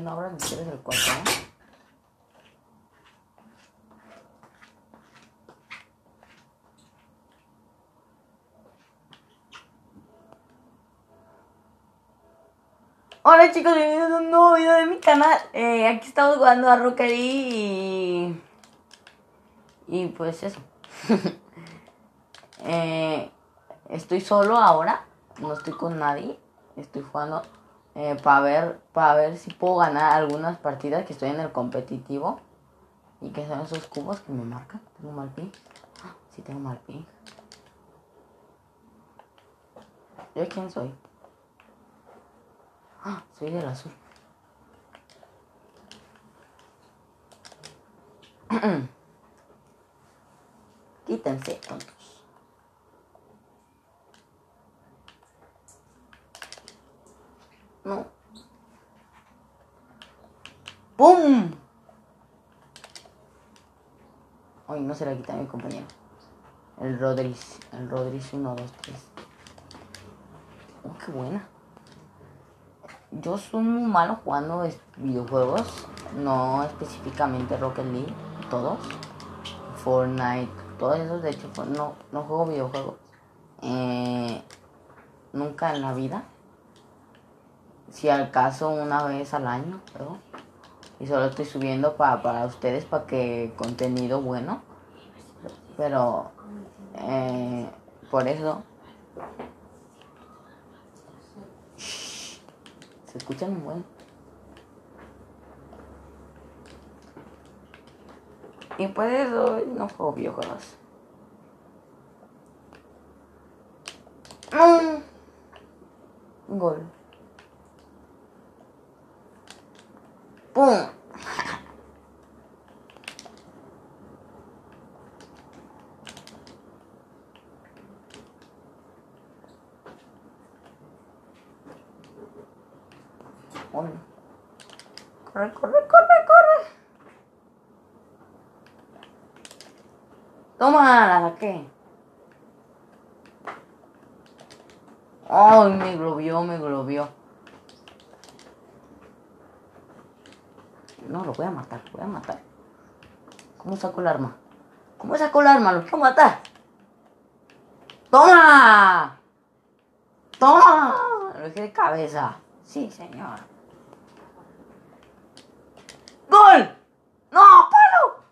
No abras el cuarto, ¿no? Hola chicos, bienvenidos a un nuevo video de mi canal. Eh, aquí estamos jugando a League y... Y pues eso. Eh, estoy solo ahora, no estoy con nadie. Estoy jugando eh, para ver para ver si puedo ganar algunas partidas que estoy en el competitivo. Y que son esos cubos que me marcan. Tengo mal ping. Sí tengo mal ping. ¿Yo quién soy? Ah, soy del azul. Quítense, tontos. No. ¡Pum! Ay, no se la quita mi compañero. El Rodríguez. El Rodríguez 1, 2, 3. Oh, qué buena. Yo soy muy malo jugando videojuegos. No específicamente Rocket League. Todos. Fortnite. Todos esos. De hecho, no, no juego videojuegos. Eh, nunca en la vida. Si al caso una vez al año. Y solo estoy subiendo pa- para ustedes para que contenido bueno. Pero eh, por eso se escuchan un buen. Y por eso no juego videojuegos. Mm. Gol. ¡Pum! Corre, corre, corre, corre. Toma, la saqué. Ay, me globió, me globió. No, lo voy a matar, lo voy a matar. ¿Cómo saco el arma? ¿Cómo saco el arma? Lo quiero matar. ¡Toma! ¡Toma! Lo dejé de cabeza. Sí, señor. ¡Gol! ¡No, palo!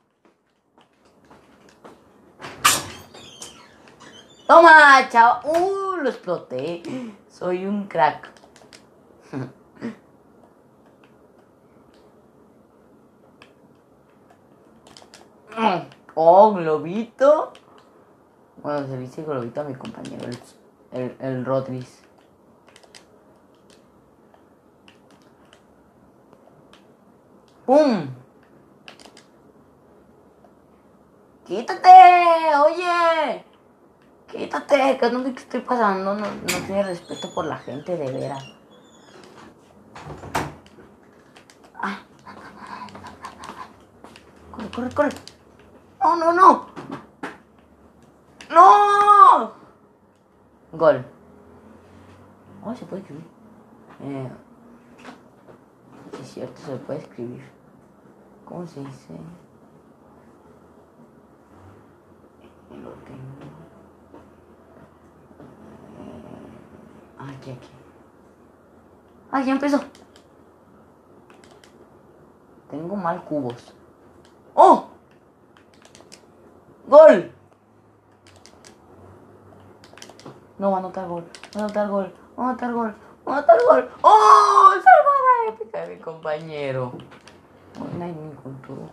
¡Toma, chao! ¡Uh! Lo exploté. Soy un crack. Oh, globito. Bueno, se dice globito a mi compañero, el, el, el Rodríguez. ¡Pum! ¡Quítate! ¡Oye! Quítate, que no sé qué estoy pasando, no, no tiene respeto por la gente de veras. Ah. Corre, corre, corre. No, no, no. No. Gol. Oh, se puede escribir. Eh, es cierto, se puede escribir. ¿Cómo se dice? Lo tengo. Eh, aquí, aquí. Ah, ya empezó. Tengo mal cubos. ¡Oh! ¡Gol! No va a anotar gol. Va a anotar gol. Va a anotar gol. Va a anotar gol. ¡Oh! Salvada épica de mi compañero. No hay ni cultura.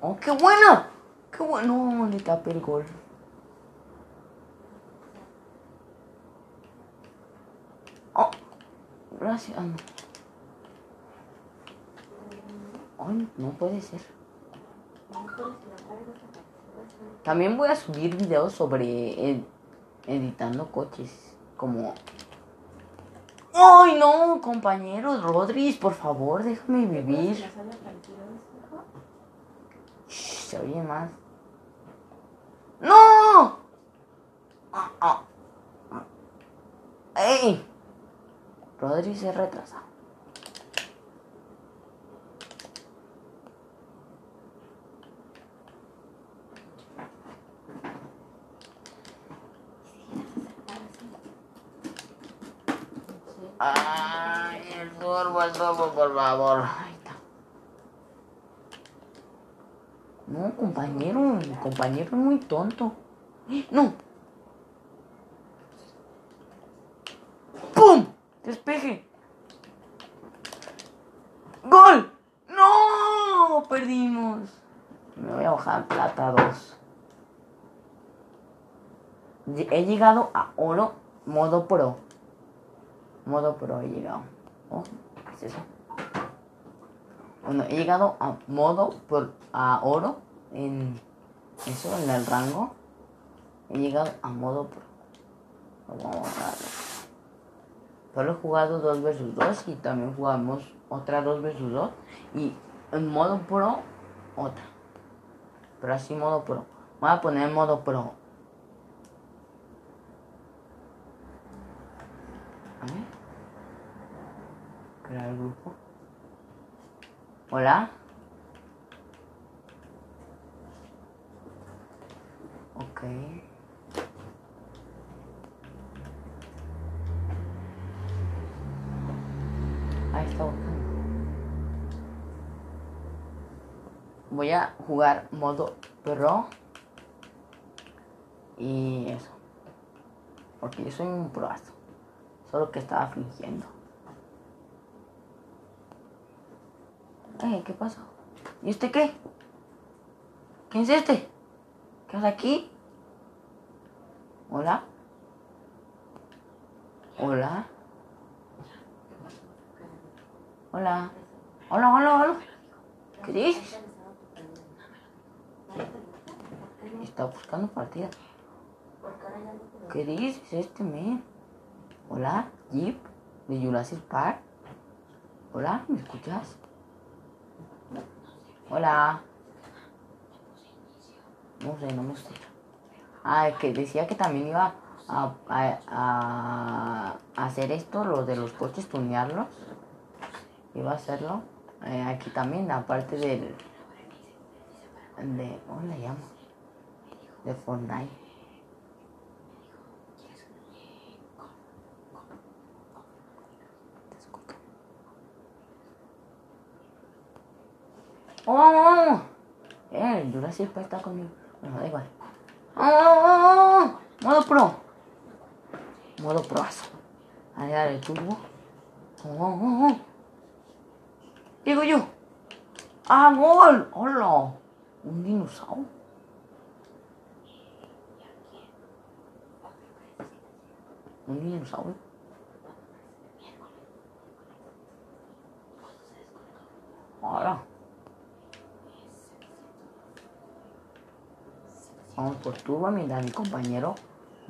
¡Oh, qué buena! ¡Qué bueno! Le tapé el gol. Oh, gracias. Ah, no. Ay, no puede ser. También voy a subir videos sobre ed- editando coches. Como. ¡Ay, no! Compañeros, Rodríguez, por favor, déjame vivir. Shh, se oye más. ¡No! Ah, ah. ¡Ey! Rodri se retrasa. Ay, el sorbo, el sorbo, por favor. Ahí está. No, compañero, compañero muy tonto. No. ¡Pum! Despeje. ¡Gol! ¡No! Perdimos. Me voy a bajar plata 2. He llegado a oro modo pro. Modo pro he llegado. Oh, ¿qué es eso? Bueno, he llegado a modo por a oro en eso, en el rango. He llegado a modo pro. Vamos a. Solo he jugado 2 vs 2 y también jugamos otra 2 vs 2 y en modo pro otra. Pero así modo pro. Voy a poner modo pro. Hola. Ok. Ahí está. Voy a jugar modo pro. Y eso. Porque yo soy un proazo. Solo que estaba fingiendo. Eh, ¿qué pasó? ¿Y este qué? ¿Quién es este? ¿Qué hace aquí? ¿Hola? ¿Hola? Hola. Hola, hola, hola. ¿Qué dices? Está buscando partida. ¿Qué dices este men? Hola, Jeep de Jurassic Park. Hola, ¿me escuchas? Hola. No sé, no me sé. Ah, es que decía que también iba a, a, a hacer esto, lo de los coches, tunearlos. Iba a hacerlo. Eh, aquí también, aparte del... De... ¿Cómo le llamo? De Fortnite. ¡Oh, oh, oh! El Jurassic Park está conmigo. Bueno, da igual. ¡Oh! Modo pro. Modo proazo. A ver, el turbo. ¡Oh, oh, oh! oh! Yo. ¡Ah, gol! ¡Hola! Un dinosaurio. Un dinosaurio. Ahora. Vamos por turbo mientras mi compañero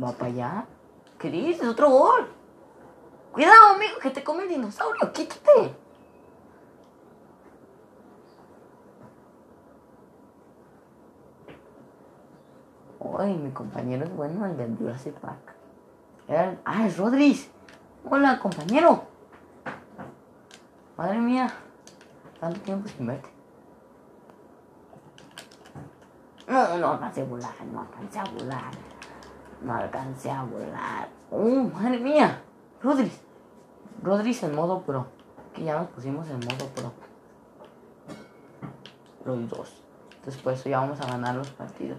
va para allá. ¿Qué dices? Otro gol. Cuidado, amigo, que te come el dinosaurio. Quítate. Ay, mi compañero es bueno, el del Jurassic Park. Ah, es Rodríguez. Hola, compañero. Madre mía. Tanto tiempo sin verte. No, no alcancé a volar, no alcancé a volar. No alcancé a volar. ¡Oh, madre mía! Rodríguez. Rodríguez en modo pro. Que ya nos pusimos en modo pro. Los dos. Entonces por eso ya vamos a ganar los partidos.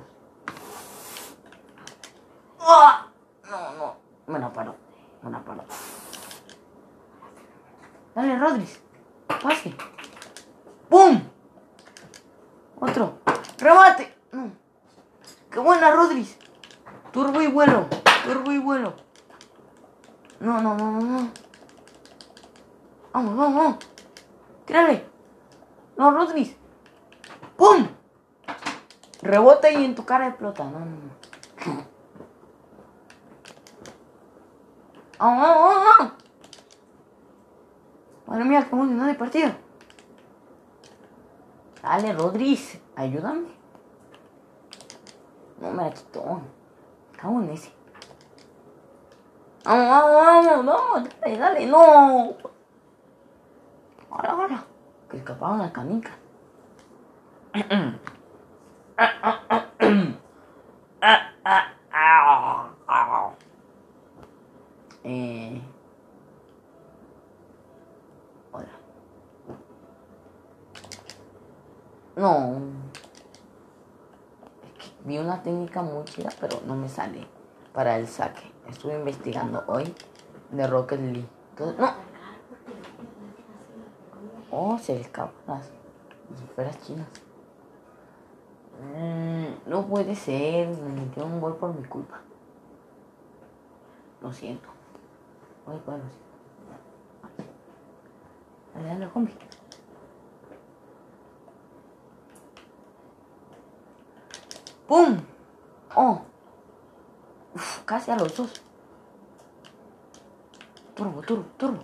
¡Ah! No, no. Me la paro. Me la paro. Dale, Rodríguez. Pase. ¡Pum! Otro. ¡Remate! No. ¡Qué buena, Rodríguez! Turbo y vuelo. Turbo y vuelo. No, no, no, no, no. Vamos, vamos, vamos. Tírale. No, Rodríguez. ¡Pum! Rebota y en tu cara explota. No, no, no. ¡Vamos, vamos, vamos! Madre mía, cómo no de partido. Dale, Rodríguez, ayúdame. No me la quitó. En ese. Vamos, vamos, vamos, vamos, dale, dale, no. Ahora, ahora. Que escaparon las canicas. Eh. Hola. No. Vi una técnica muy chida, pero no me sale para el saque. Estuve investigando hoy de Rocket League. Entonces, no. Oh, se escapan las esferas chinas. Mm, no puede ser. Me metieron un gol por mi culpa. Lo siento. Dale, dale, ¡Pum! ¡Oh! Uf, casi a los dos. Turbo, turbo, turbo.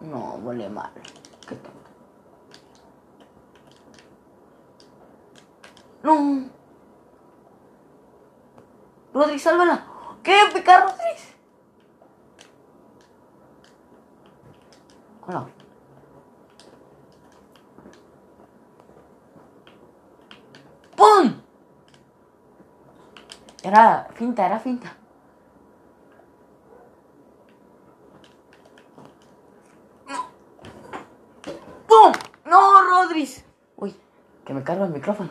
No, huele mal. Qué tonto. No. Rodri, sálvala. ¿Qué? ¿Pica Rodri? Hola. ¡Pum! Era finta, era finta. ¡Pum! ¡No, Rodríguez! Uy, que me carga el micrófono.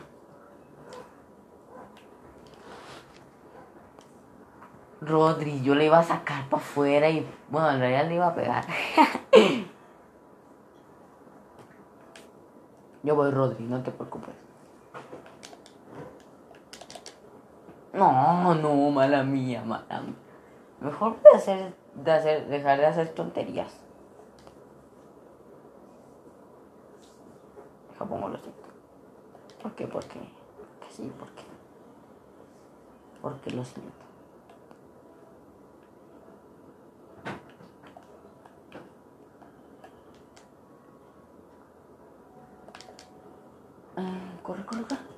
Rodri, yo le iba a sacar para afuera y bueno, en realidad le iba a pegar. yo voy, Rodri, no te preocupes. No, no, mala mía, mala mía. Mejor de hacer, de hacer, dejar de hacer tonterías. Deja pongo lo siento. ¿Por qué? Porque, porque sí, porque. Porque lo siento. Ah, corre, corre, corre.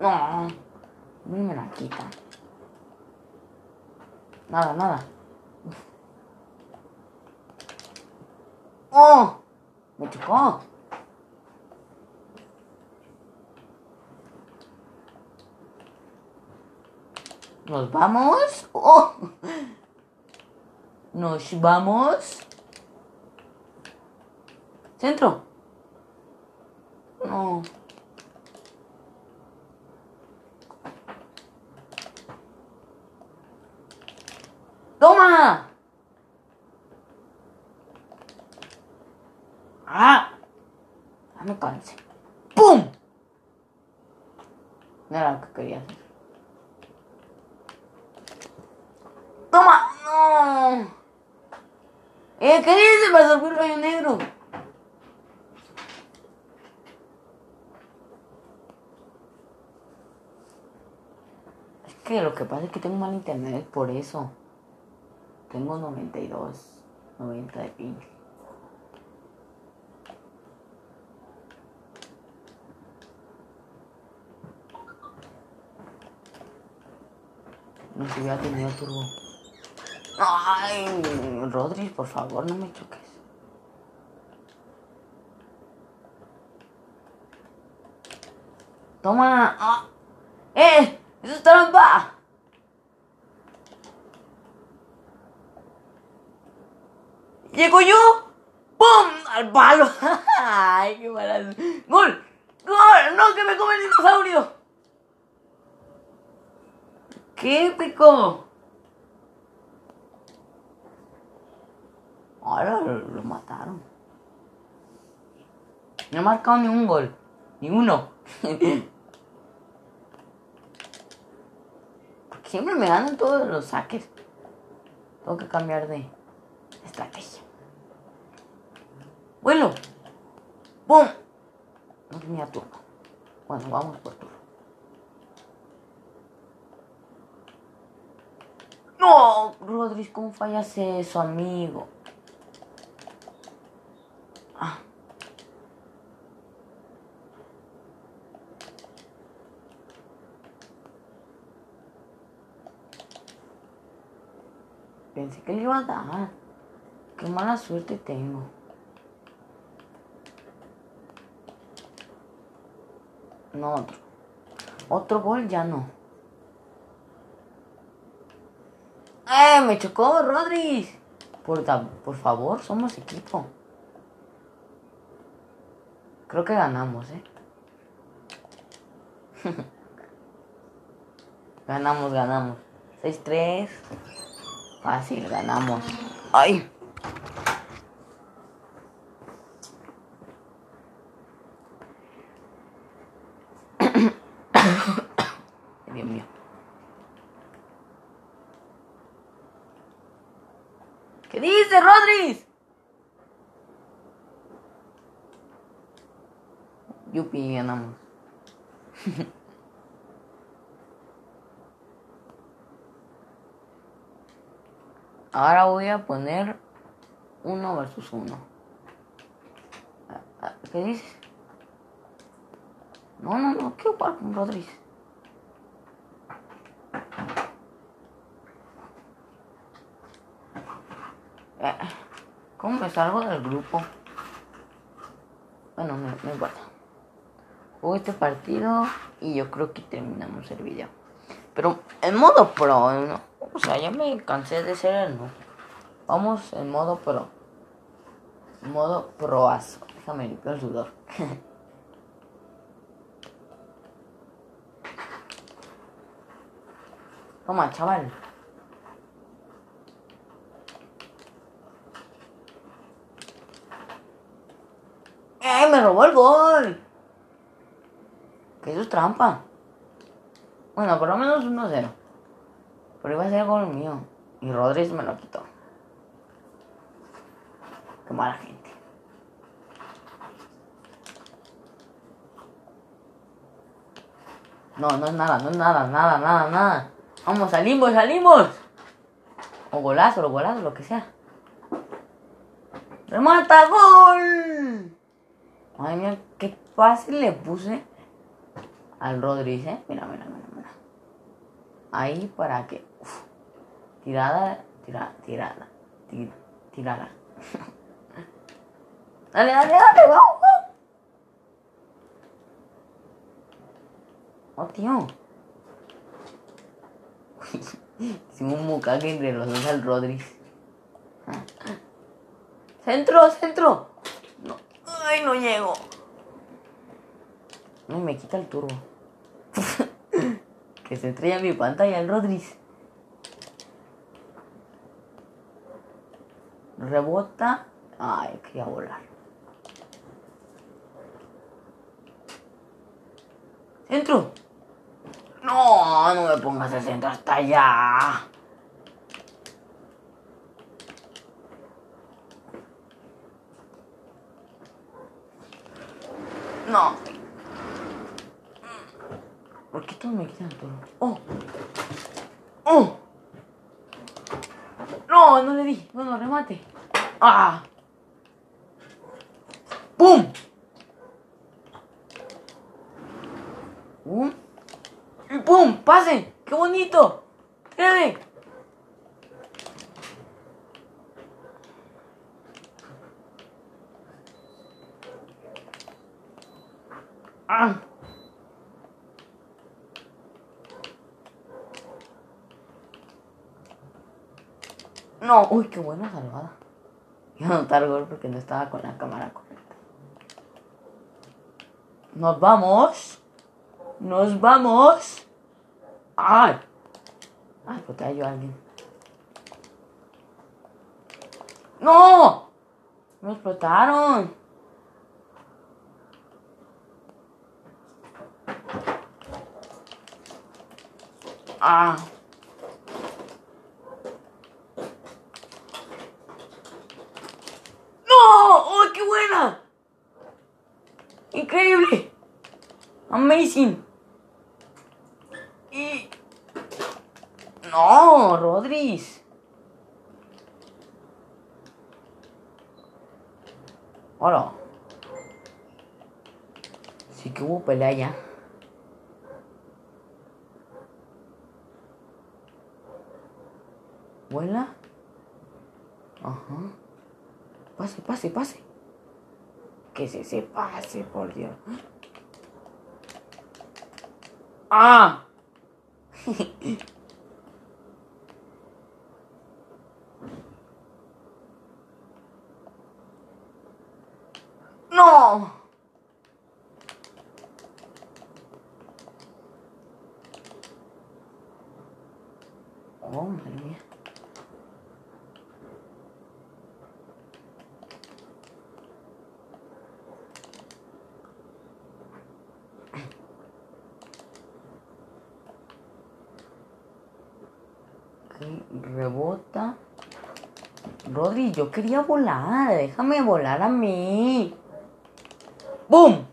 No, a mí me la quitan. Nada, nada. ¡Oh! Me chocó. ¿Nos vamos? ¡Oh! ¿Nos vamos? ¿Centro? No. ¡Toma! ¡Ah! Cansé. ¡Pum! No era lo que quería hacer. ¡Toma! ¡No! ¿Eh? ¿Qué dice? Me sorbió el rayo negro. Es que lo que pasa es que tengo mal internet, por eso. Tengo 92, 90 de ping. Se hubiera tenido turbo. Ay, Rodri, por favor, no me choques. Toma. Ah. ¡Eh! ¡Eso es trampa! ¡Llego yo! ¡Pum! ¡Al palo! ¡Ay, qué malas! ¡Gol! ¡Gol! ¡No, que me come el dinosaurio! ¡Qué épico! Ahora lo, mataron. No he marcado ni un gol. Ni uno. Siempre me ganan todos los saques. Tengo que cambiar de estrategia. Bueno. ¡Pum! No tenía turno. Bueno, vamos por turno. No, Rodríguez, ¿cómo fallas eso, amigo? Ah. Pensé que le iba a dar. Qué mala suerte tengo. No, otro. Otro gol ya no. ¡Eh! Me chocó Rodríguez. Por, por favor, somos equipo. Creo que ganamos, ¿eh? ganamos, ganamos. 6-3. Fácil, ganamos. ¡Ay! Dios mío. ¿Qué dice, Rodríguez? Yupi, ganamos. Ahora voy a poner uno versus uno. Ah, ah, ¿Qué dices? No, no, no, quiero jugar con Rodríguez. Eh, ¿Cómo me salgo del grupo? Bueno, no, no importa. Juego este partido y yo creo que terminamos el video. Pero en modo pro, ¿no? O sea, ya me cansé de ser el no. Vamos en modo pro. Modo proazo. Déjame limpiar el sudor. Toma, chaval. ¡Eh! ¡Me robó el gol! Que eso es trampa. Bueno, por lo menos 1-0. Pero iba a ser gol mío. Y Rodríguez me lo quitó. Qué mala gente. No, no es nada, no es nada, nada, nada, nada. Vamos, salimos, salimos. O golazo, o golazo, lo que sea. ¡Remata! ¡Gol! Madre mía, qué fácil le puse al Rodríguez, ¿eh? Mira, mira, mira, mira. Ahí para que... Uf, tirada, tirada, tirada, tir, tirada. Dale, dale, dale, vamos. Oh, tío. Hicimos un mucaque entre los dos al Rodríguez. ¡Centro, centro! No. ¡Ay, no llego! No, me quita el turbo. que se estrella mi pantalla el Rodríguez. Rebota. Ay, quería volar. Centro. No, no me pongas el centro hasta allá. No. ¿Por qué todos me quitan todo? ¡Oh! ¡Oh! No, no le di. Bueno, remate. ¡Ah! ¡Pum! ¡Y pum! ¡Pase! ¡Qué bonito! ¡Quede! ¡Ah! No, uy, qué buena salvada. Iba a anotar gol porque no estaba con la cámara correcta. Nos vamos. Nos vamos. ¡Ay! ¡Ay, yo a alguien! ¡No! ¡Me explotaron! ¡Ah! ¡No! ¡Oh, qué buena! ¡Increíble! ¡Amazing! Y... No, Rodríguez. Hola. Ya. Vuela. Ajá. Pase, pase, pase. Que se se pase, por Dios. ¡Ah! ¡No! Oh, madre mía. Ok, rebota. Rodri, yo quería volar. Déjame volar a mí. ¡Bum!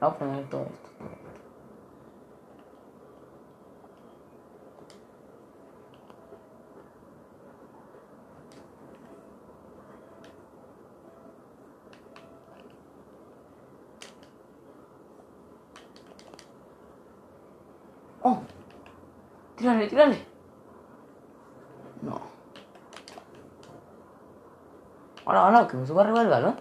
Vamos a poner todo esto. ¡Tírale, tírale! No. Ahora, ahora, que me suba arriba balón.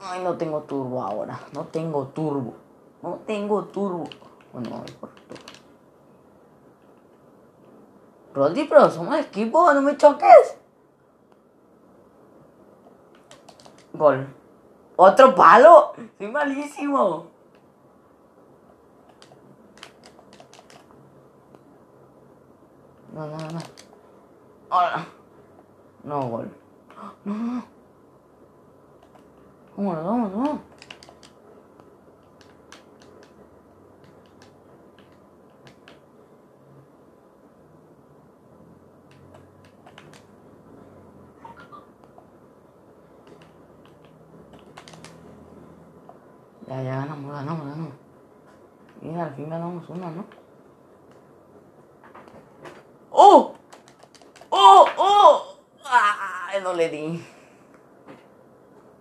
Ay, no tengo turbo ahora. No tengo turbo. No tengo turbo. Bueno, voy por turbo. Rodri, pero somos equipo, no me choques. Gol. ¡Otro palo! ¡Soy malísimo! No, no, no. Ahora. No, gol. No, no, no. Vámonos, vámonos. Ya, ya ganamos, ganamos, ganamos. Y al fin ganamos una, ¿no? ¡Oh! ¡Oh! ¡Oh! ¡Ay, no le di!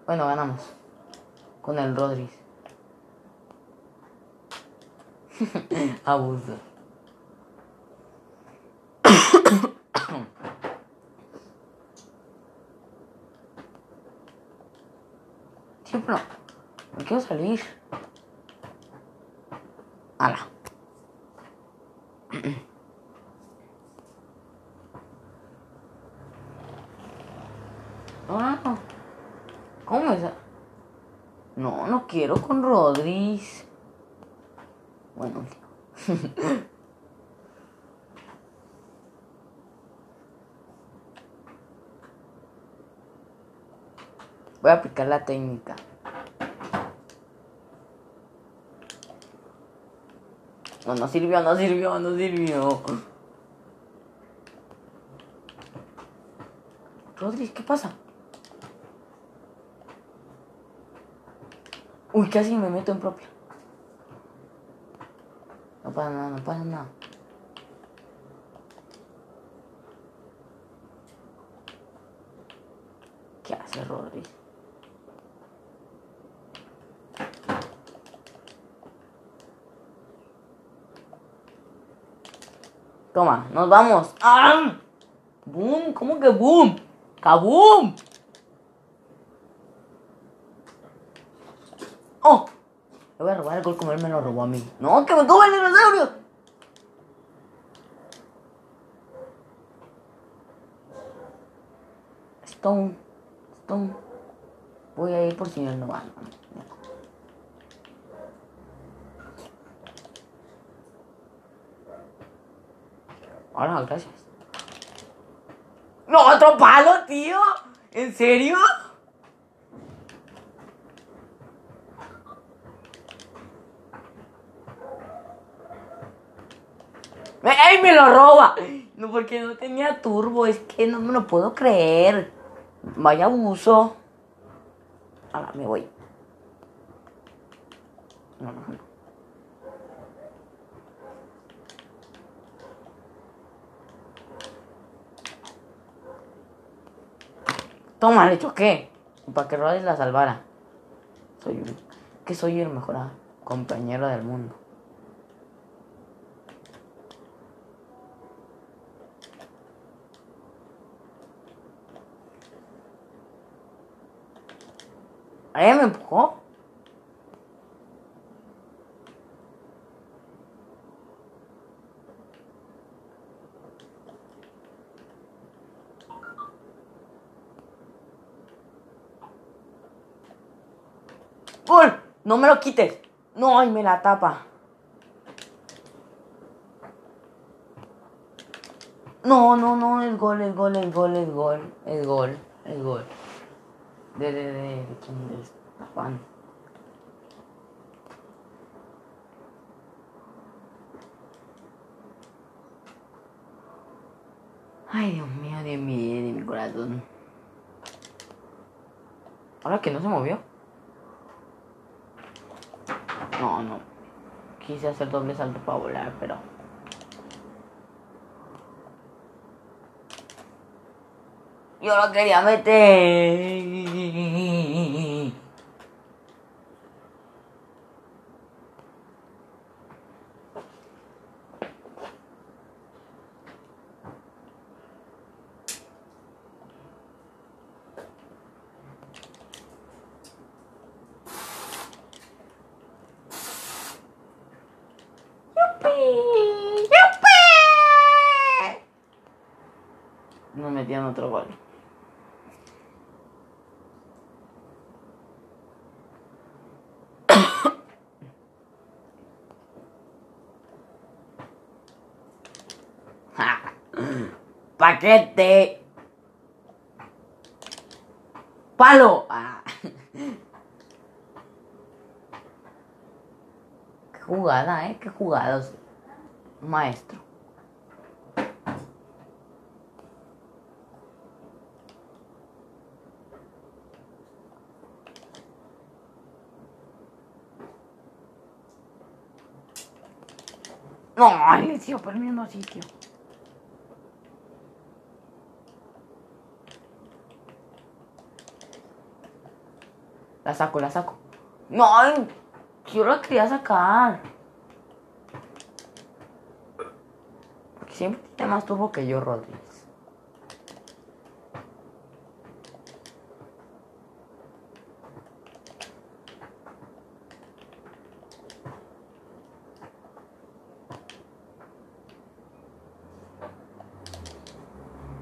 Bueno, ganamos. Con el Rodríguez. Abuso. Sí, pero me quiero salir. Ala. No. ¿Cómo es? No, no quiero con Rodríguez. Bueno. Voy a aplicar la técnica. No, no sirvió, no sirvió, no sirvió. Rodríguez, ¿qué pasa? Uy, casi me meto en propia. No pasa nada, no pasa nada. ¿Qué hace Rodri? Toma, nos vamos. ¡Ah! ¡Boom! ¿Cómo que boom? ¡Kaboom! ¡Oh! Le voy a robar el gol como él me lo robó a mí. ¡No, que me tome el dinosaurio! Stone. Stone. Voy a ir por si él no Ahora, gracias. ¡No, otro palo, tío! ¿En serio? ¡Ey, me lo roba! No, porque no tenía turbo, es que no me lo puedo creer. Vaya abuso. Ahora me voy. No, no, no. Toma, le choqué. Para que Rodri la salvara. Soy que soy el mejor compañero del mundo. ¿Ella me empujó? ¡Gol! ¡No me lo quites! No, y me la tapa. No, no, no, el gol, el gol, el gol, el gol, el gol, el gol. De, de, de, de quién de Juan. Ay, Dios mío, Dios mío, de mi corazón. Ahora que no se movió. No, no. Quise hacer doble salto para volar, pero. Yo lo quería meter. ¡Yupi! ¡Yupi! Nos metían otro gol. Ja. Paquete. Palo. Ah. Qué jugada, eh. Qué jugados. Maestro. No, le sigo perdiendo sitio. La saco, la saco. No, yo la quería sacar. Porque siempre tiene más turbo que yo, Rodríguez.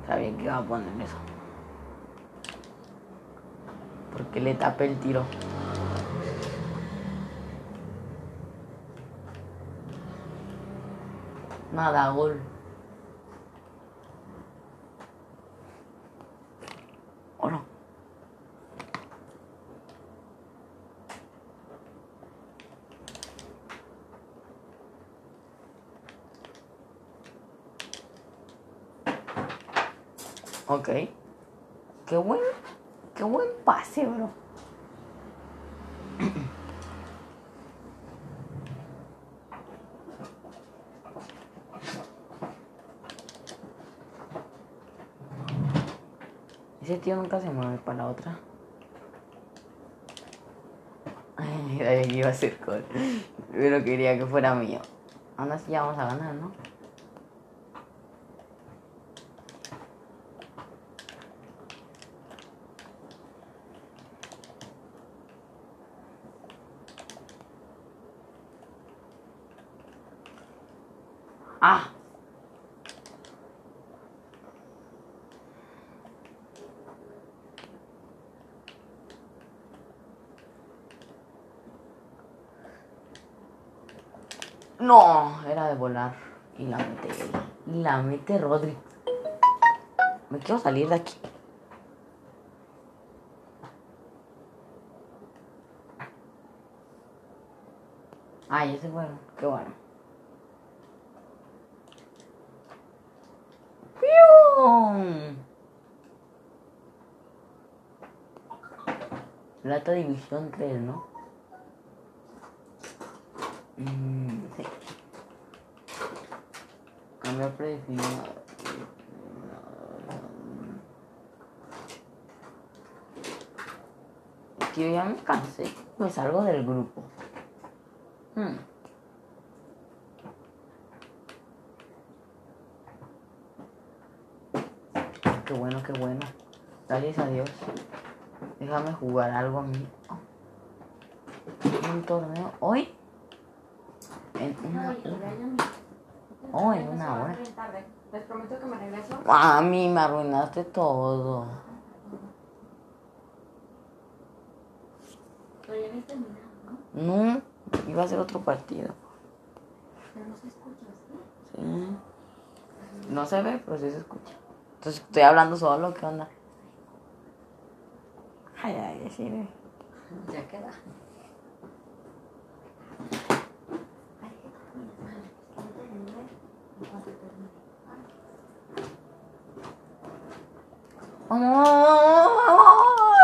Sabía que iba a poner eso. Porque le tapé el tiro. Nada, gol. ¿O no? Ok. Qué buen, qué buen pase, bro. Ese tío nunca se mueve para la otra. Ay, sabía que iba a ser gol. Pero quería que fuera mío. Aún así ya vamos a ganar, ¿no? Ah. No, era de volar. Y la mete él. Mete Rodri. Me quiero salir de aquí. Ah, ya se fueron. Qué bueno. Plata División 3, ¿no? Mm, Cambiar predefinido. tío, ya me cansé. Me salgo del grupo. Hmm. Qué bueno, qué bueno. Gracias a Dios. Déjame jugar algo a mí. Un torneo. ¿Hoy? En una. Oh, en una hora. Les prometo que me regreso. Mami, me arruinaste todo. Pero ya ni terminado, ¿no? No, iba a ser otro partido. Pero no se escucha, ¿sí? Sí. No se ve, pero sí se escucha. Entonces estoy hablando solo, ¿qué onda? Ay, ay, sí. Ya queda. Vamos.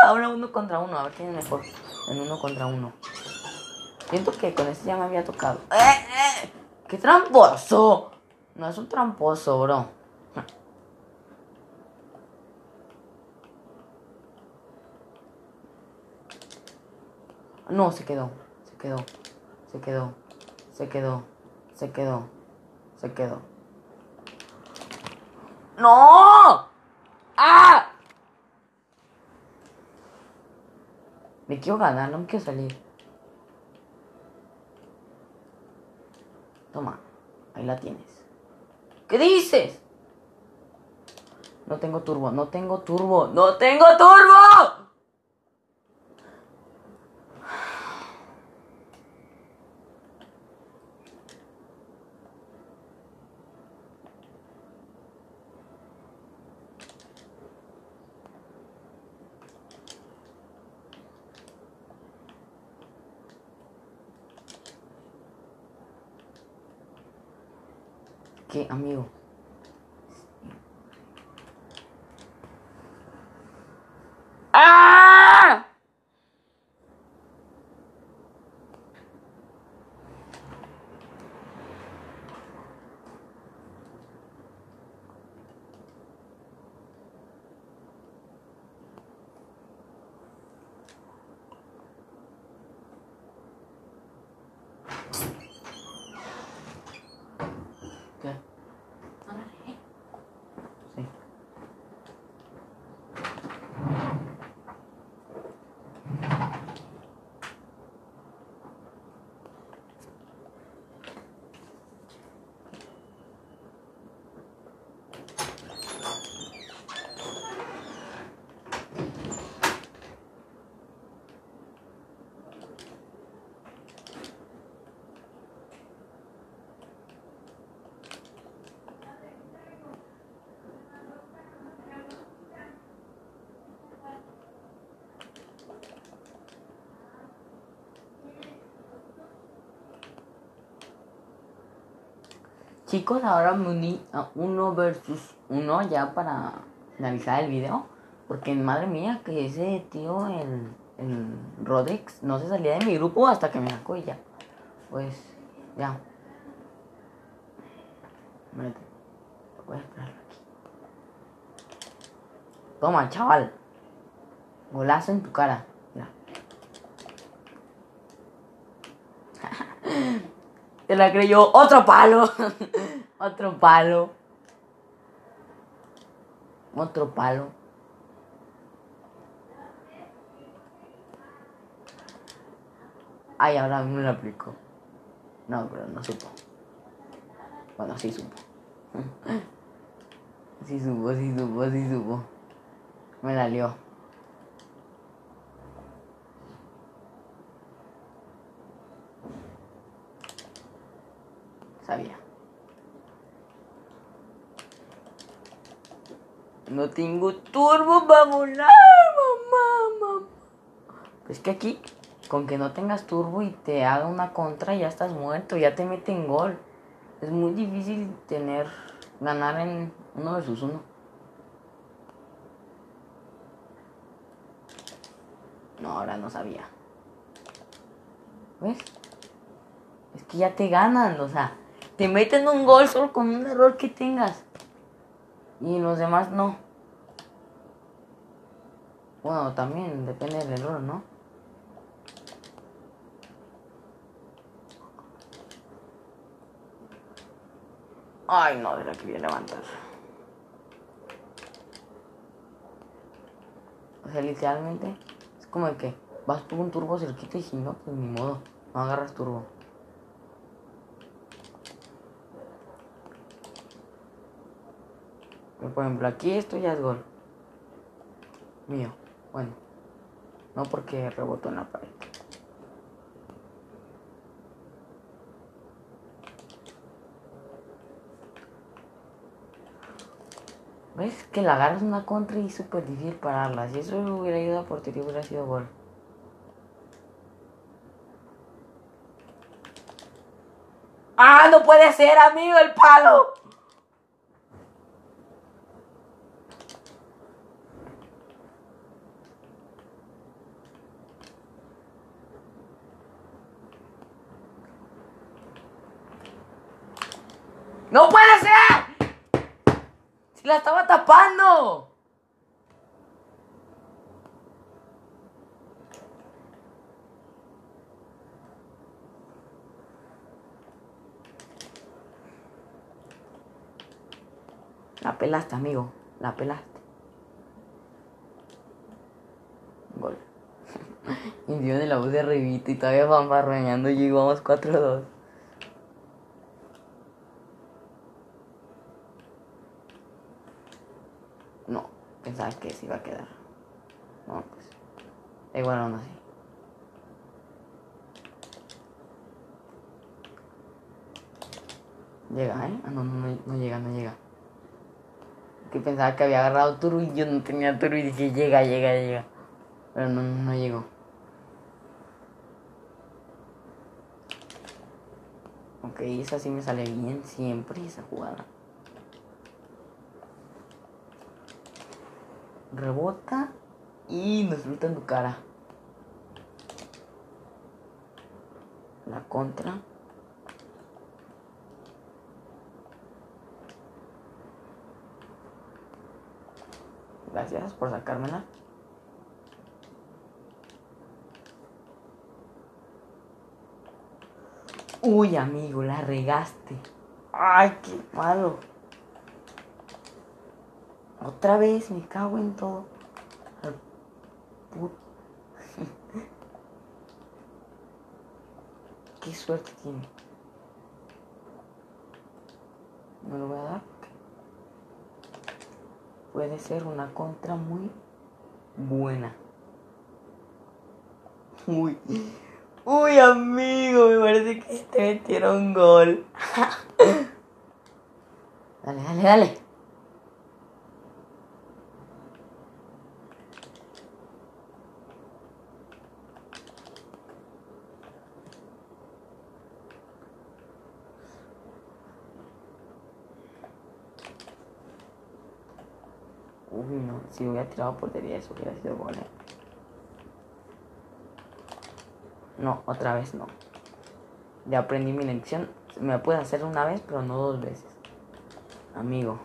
Ahora uno contra uno, a ver quién es mejor. En uno contra uno. Siento que con este ya me había tocado. ¡Eh, eh! ¡Qué tramposo! No es un tramposo, bro. No, se quedó. Se quedó. Se quedó. Se quedó. Se quedó. Se quedó. ¡No! ¡Ah! Me quiero ganar, no me quiero salir. Toma, ahí la tienes. ¿Qué dices? No tengo turbo, no tengo turbo, no tengo turbo. ¿Qué, amigo? ¡Ah! ¿Qué? Órale. Sí. Chicos, ahora me uní a uno versus uno ya para finalizar el video. Porque madre mía, que ese tío, el, el Rodex, no se salía de mi grupo hasta que me sacó y ya. Pues, ya. Voy a esperarlo aquí. Toma, chaval. Golazo en tu cara. Mira. Te la creyó. Otro palo. Otro palo. Otro palo. Ay, ahora me lo aplico. No, pero no supo. Bueno, sí supo. Sí supo, sí supo, sí supo. Me la lió. No tengo turbo para volar, mamá, mamá. Pues que aquí, con que no tengas turbo y te haga una contra, ya estás muerto, ya te meten gol. Es muy difícil tener, ganar en uno versus uno. No, ahora no sabía. ¿Ves? Es que ya te ganan, o sea, te meten un gol solo con un error que tengas. Y los demás no. Bueno, también depende del error, ¿no? Ay, no, de la que quería levantar. O sea, literalmente es como el que vas tú un turbo cerquita y si no, pues ni modo, no agarras turbo. Por ejemplo, aquí esto ya es gol. Mío. Bueno. No porque rebotó en la pared. ¿Ves? Que la agarras una contra y es súper difícil pararla. Si eso hubiera ido a portería hubiera sido gol. ¡Ah, no puede ser, amigo, el palo! ¡No puede ser! Si la tapando. La pelaste, amigo. La pelaste. Gol. Indio de la voz de arribita y todavía van barreñando y llegamos 4-2. No, pensaba que se iba a quedar. No, pues. Igual aún así. Llega, ¿eh? Ah, no, no, no, llega, no llega. Que pensaba que había agarrado turbo y yo no tenía turbo y dije, llega, llega, llega. Pero no, no, no llegó. Ok, esa sí me sale bien siempre, esa jugada. Rebota y nos flota en tu cara. La contra. Gracias por sacármela. Uy, amigo, la regaste. Ay, qué malo. Otra vez me cago en todo. Qué suerte tiene. No lo voy a dar. Puede ser una contra muy buena. Uy. Uy, amigo, me parece que te metieron gol. dale, dale, dale. Uy, no, si hubiera tirado portería eso hubiera sido gol. eh. No, otra vez no. Ya aprendí mi lección. Me puede hacer una vez, pero no dos veces. Amigo.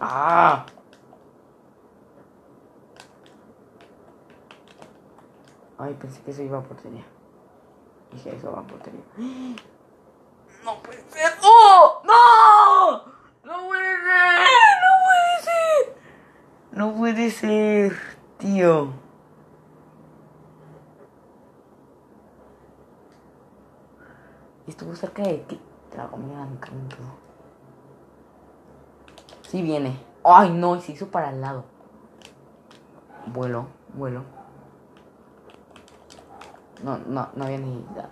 ¡Ah! Ay, pensé que eso iba a portería. Dije, eso va a portería. ¡No puede ser! ¡Oh! ¡No! ¡No puede ser! ¡No puede ser! No puede ser, tío. Estuvo cerca de ti. Te la comí a mi carne y todo. Sí viene. Ay, no, y se hizo para el lado. Vuelo, vuelo. No, no, no había necesidad.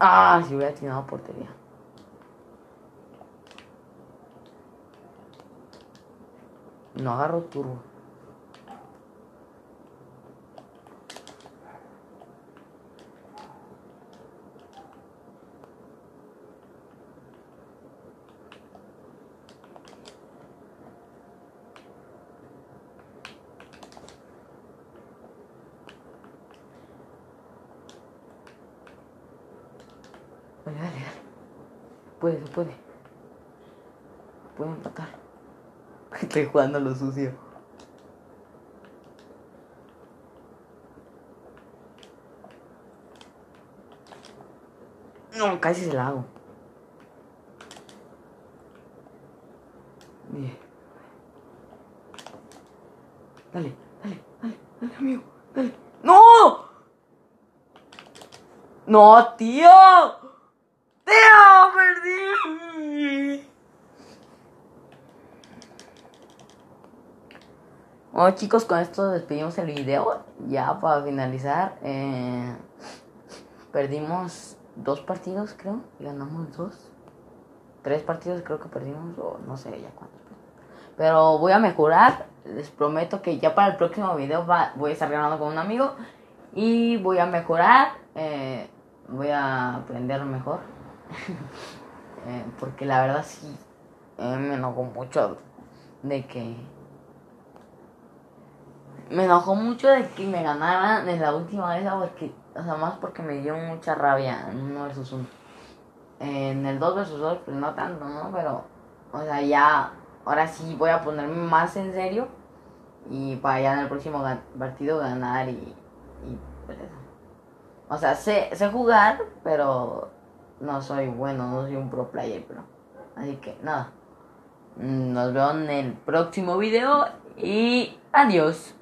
Ah, si hubiera tirado portería. No agarro turbo. Dale. Puede, puede. Puede empatar. Estoy jugando lo sucio. No, casi se la hago. Dale, dale, dale, dale, amigo. Dale. ¡No! ¡No, tío! ¡Tío! ¡Perdí! Bueno chicos, con esto despedimos el video. Ya para finalizar, eh, perdimos dos partidos creo y ganamos dos. Tres partidos creo que perdimos o no sé ya cuántos. Pero voy a mejorar. Les prometo que ya para el próximo video va, voy a estar ganando con un amigo y voy a mejorar. eh, voy a aprender mejor. Eh, porque la verdad sí eh, me enojó mucho de que me enojó mucho de que me ganaran en la última vez, porque, o sea, más porque me dio mucha rabia en uno versus uno. En el 2 versus 2, pues no tanto, ¿no? Pero, o sea, ya, ahora sí voy a ponerme más en serio y para ya en el próximo partido ganar y, y pues. O sea, sé, sé jugar, pero no soy bueno, no soy un pro player, pero. Así que nada. Nos vemos en el próximo video y adiós.